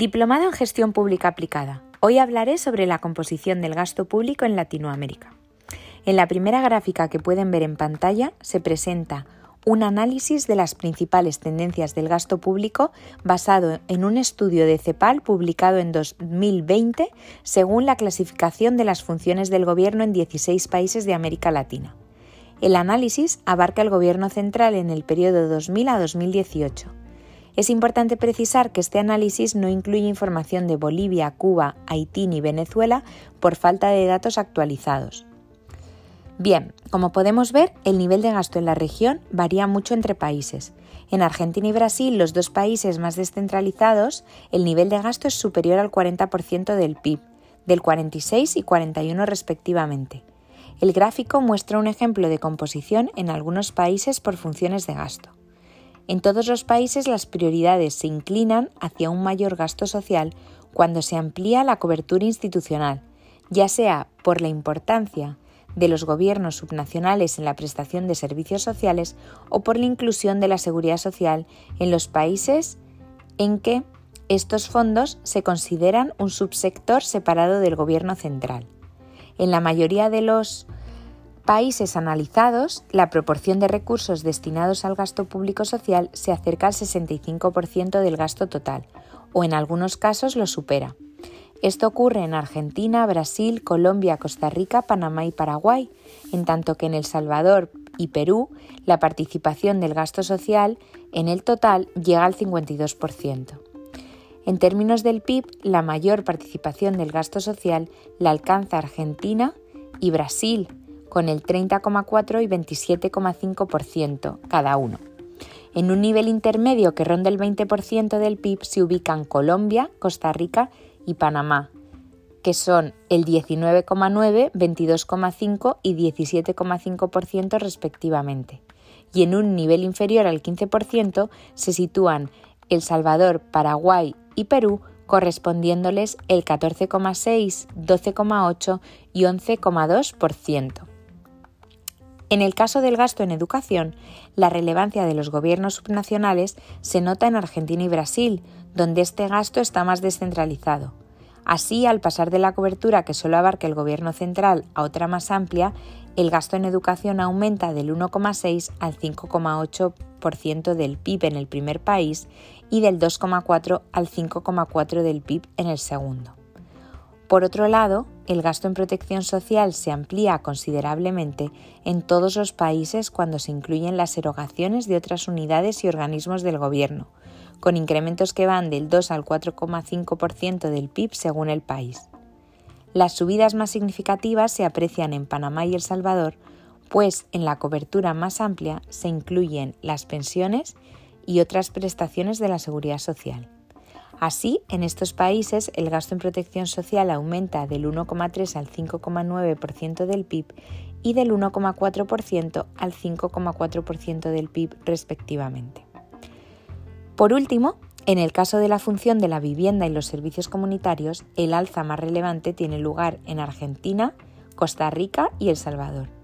Diplomado en Gestión Pública Aplicada. Hoy hablaré sobre la composición del gasto público en Latinoamérica. En la primera gráfica que pueden ver en pantalla se presenta un análisis de las principales tendencias del gasto público basado en un estudio de CEPAL publicado en 2020 según la clasificación de las funciones del Gobierno en 16 países de América Latina. El análisis abarca el Gobierno central en el periodo 2000 a 2018. Es importante precisar que este análisis no incluye información de Bolivia, Cuba, Haití ni Venezuela por falta de datos actualizados. Bien, como podemos ver, el nivel de gasto en la región varía mucho entre países. En Argentina y Brasil, los dos países más descentralizados, el nivel de gasto es superior al 40% del PIB, del 46 y 41 respectivamente. El gráfico muestra un ejemplo de composición en algunos países por funciones de gasto. En todos los países las prioridades se inclinan hacia un mayor gasto social cuando se amplía la cobertura institucional, ya sea por la importancia de los gobiernos subnacionales en la prestación de servicios sociales o por la inclusión de la seguridad social en los países en que estos fondos se consideran un subsector separado del gobierno central. En la mayoría de los países analizados, la proporción de recursos destinados al gasto público social se acerca al 65% del gasto total, o en algunos casos lo supera. Esto ocurre en Argentina, Brasil, Colombia, Costa Rica, Panamá y Paraguay, en tanto que en El Salvador y Perú la participación del gasto social en el total llega al 52%. En términos del PIB, la mayor participación del gasto social la alcanza Argentina y Brasil, con el 30,4 y 27,5% cada uno. En un nivel intermedio que ronda el 20% del PIB se ubican Colombia, Costa Rica y Panamá, que son el 19,9, 22,5 y 17,5% respectivamente. Y en un nivel inferior al 15% se sitúan El Salvador, Paraguay y Perú, correspondiéndoles el 14,6, 12,8 y 11,2%. En el caso del gasto en educación, la relevancia de los gobiernos subnacionales se nota en Argentina y Brasil, donde este gasto está más descentralizado. Así, al pasar de la cobertura que solo abarca el gobierno central a otra más amplia, el gasto en educación aumenta del 1,6 al 5,8% del PIB en el primer país y del 2,4 al 5,4 del PIB en el segundo. Por otro lado, el gasto en protección social se amplía considerablemente en todos los países cuando se incluyen las erogaciones de otras unidades y organismos del Gobierno, con incrementos que van del 2 al 4,5% del PIB según el país. Las subidas más significativas se aprecian en Panamá y El Salvador, pues en la cobertura más amplia se incluyen las pensiones y otras prestaciones de la seguridad social. Así, en estos países el gasto en protección social aumenta del 1,3 al 5,9% del PIB y del 1,4% al 5,4% del PIB respectivamente. Por último, en el caso de la función de la vivienda y los servicios comunitarios, el alza más relevante tiene lugar en Argentina, Costa Rica y El Salvador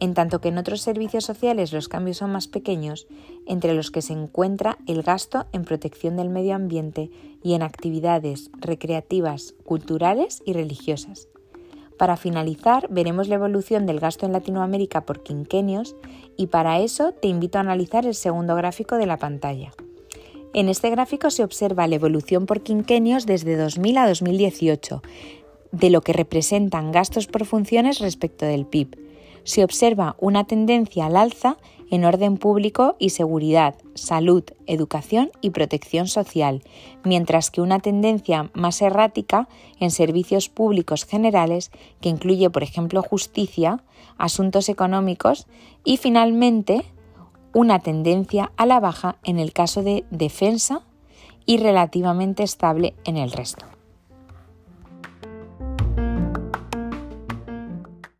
en tanto que en otros servicios sociales los cambios son más pequeños, entre los que se encuentra el gasto en protección del medio ambiente y en actividades recreativas, culturales y religiosas. Para finalizar, veremos la evolución del gasto en Latinoamérica por quinquenios y para eso te invito a analizar el segundo gráfico de la pantalla. En este gráfico se observa la evolución por quinquenios desde 2000 a 2018, de lo que representan gastos por funciones respecto del PIB se observa una tendencia al alza en orden público y seguridad, salud, educación y protección social, mientras que una tendencia más errática en servicios públicos generales, que incluye, por ejemplo, justicia, asuntos económicos y, finalmente, una tendencia a la baja en el caso de defensa y relativamente estable en el resto.